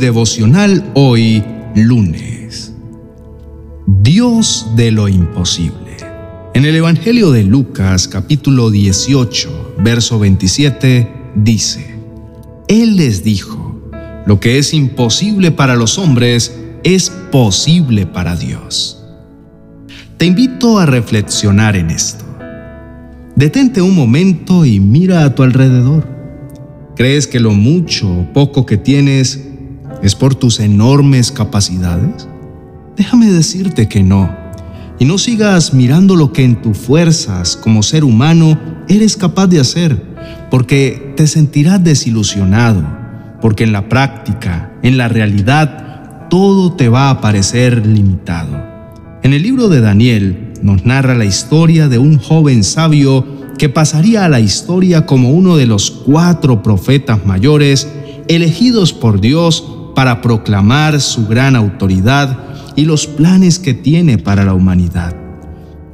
devocional hoy, lunes. Dios de lo imposible. En el Evangelio de Lucas capítulo 18, verso 27, dice, Él les dijo, lo que es imposible para los hombres es posible para Dios. Te invito a reflexionar en esto. Detente un momento y mira a tu alrededor. ¿Crees que lo mucho o poco que tienes es por tus enormes capacidades? Déjame decirte que no. Y no sigas mirando lo que en tus fuerzas como ser humano eres capaz de hacer, porque te sentirás desilusionado, porque en la práctica, en la realidad, todo te va a parecer limitado. En el libro de Daniel nos narra la historia de un joven sabio que pasaría a la historia como uno de los cuatro profetas mayores elegidos por Dios para proclamar su gran autoridad y los planes que tiene para la humanidad.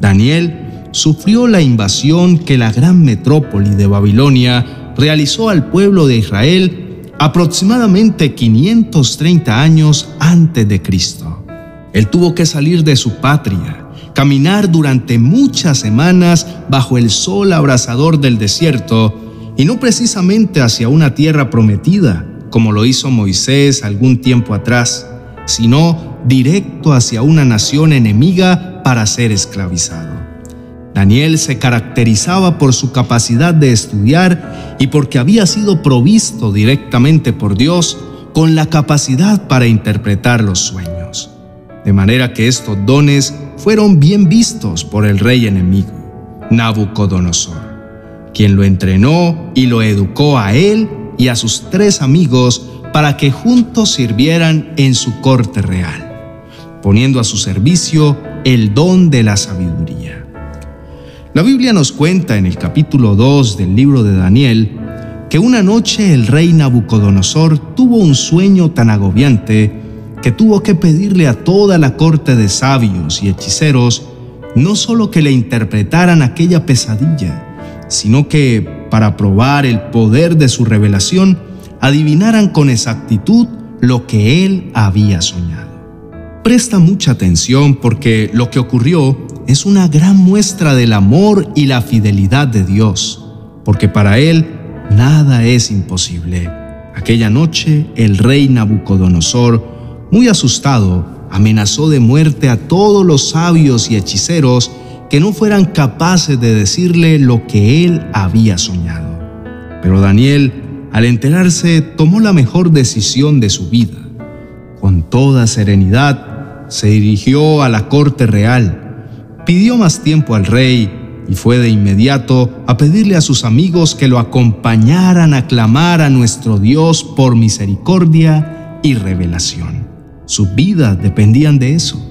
Daniel sufrió la invasión que la gran metrópoli de Babilonia realizó al pueblo de Israel aproximadamente 530 años antes de Cristo. Él tuvo que salir de su patria, caminar durante muchas semanas bajo el sol abrasador del desierto y no precisamente hacia una tierra prometida, como lo hizo Moisés algún tiempo atrás, sino directo hacia una nación enemiga para ser esclavizado. Daniel se caracterizaba por su capacidad de estudiar y porque había sido provisto directamente por Dios con la capacidad para interpretar los sueños. De manera que estos dones fueron bien vistos por el rey enemigo, Nabucodonosor, quien lo entrenó y lo educó a él y a sus tres amigos para que juntos sirvieran en su corte real, poniendo a su servicio el don de la sabiduría. La Biblia nos cuenta en el capítulo 2 del libro de Daniel que una noche el rey Nabucodonosor tuvo un sueño tan agobiante que tuvo que pedirle a toda la corte de sabios y hechiceros no solo que le interpretaran aquella pesadilla, sino que, para probar el poder de su revelación, adivinaran con exactitud lo que él había soñado. Presta mucha atención porque lo que ocurrió es una gran muestra del amor y la fidelidad de Dios, porque para él nada es imposible. Aquella noche el rey Nabucodonosor, muy asustado, amenazó de muerte a todos los sabios y hechiceros que no fueran capaces de decirle lo que él había soñado. Pero Daniel, al enterarse, tomó la mejor decisión de su vida. Con toda serenidad, se dirigió a la corte real, pidió más tiempo al rey y fue de inmediato a pedirle a sus amigos que lo acompañaran a clamar a nuestro Dios por misericordia y revelación. Sus vidas dependían de eso,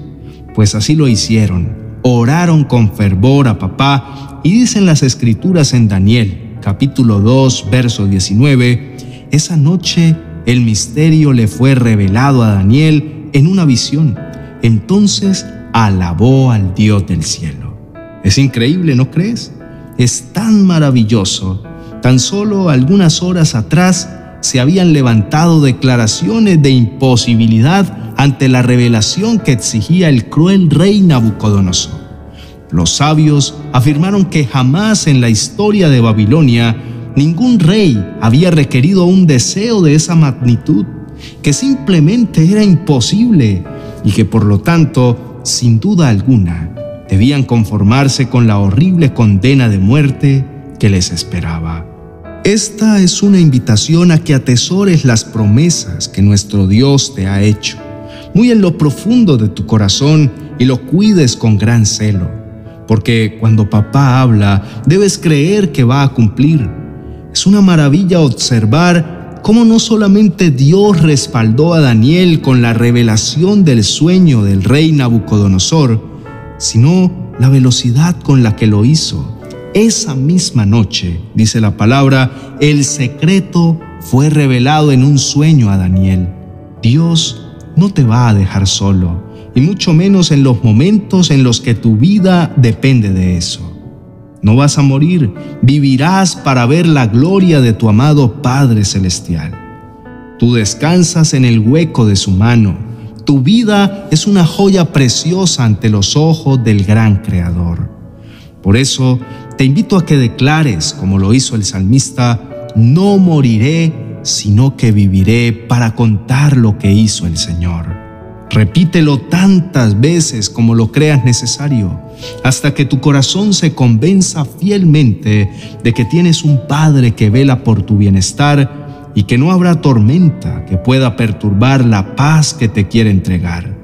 pues así lo hicieron oraron con fervor a papá y dicen las escrituras en Daniel, capítulo 2, verso 19, esa noche el misterio le fue revelado a Daniel en una visión. Entonces alabó al Dios del cielo. Es increíble, ¿no crees? Es tan maravilloso. Tan solo algunas horas atrás se habían levantado declaraciones de imposibilidad ante la revelación que exigía el cruel rey Nabucodonosor. Los sabios afirmaron que jamás en la historia de Babilonia ningún rey había requerido un deseo de esa magnitud, que simplemente era imposible y que por lo tanto, sin duda alguna, debían conformarse con la horrible condena de muerte que les esperaba. Esta es una invitación a que atesores las promesas que nuestro Dios te ha hecho, muy en lo profundo de tu corazón y lo cuides con gran celo, porque cuando papá habla debes creer que va a cumplir. Es una maravilla observar cómo no solamente Dios respaldó a Daniel con la revelación del sueño del rey Nabucodonosor, sino la velocidad con la que lo hizo esa misma noche, dice la palabra, el secreto fue revelado en un sueño a Daniel. Dios no te va a dejar solo, y mucho menos en los momentos en los que tu vida depende de eso. No vas a morir, vivirás para ver la gloria de tu amado Padre Celestial. Tú descansas en el hueco de su mano. Tu vida es una joya preciosa ante los ojos del gran Creador. Por eso te invito a que declares, como lo hizo el salmista, no moriré, sino que viviré para contar lo que hizo el Señor. Repítelo tantas veces como lo creas necesario, hasta que tu corazón se convenza fielmente de que tienes un Padre que vela por tu bienestar y que no habrá tormenta que pueda perturbar la paz que te quiere entregar.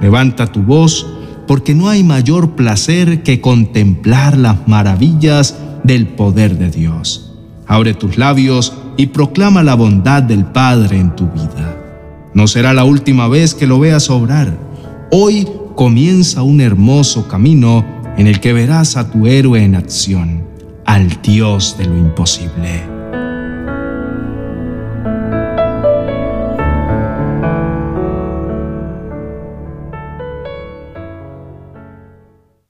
Levanta tu voz, porque no hay mayor placer que contemplar las maravillas del poder de Dios. Abre tus labios y proclama la bondad del Padre en tu vida. No será la última vez que lo veas obrar. Hoy comienza un hermoso camino en el que verás a tu héroe en acción, al Dios de lo imposible.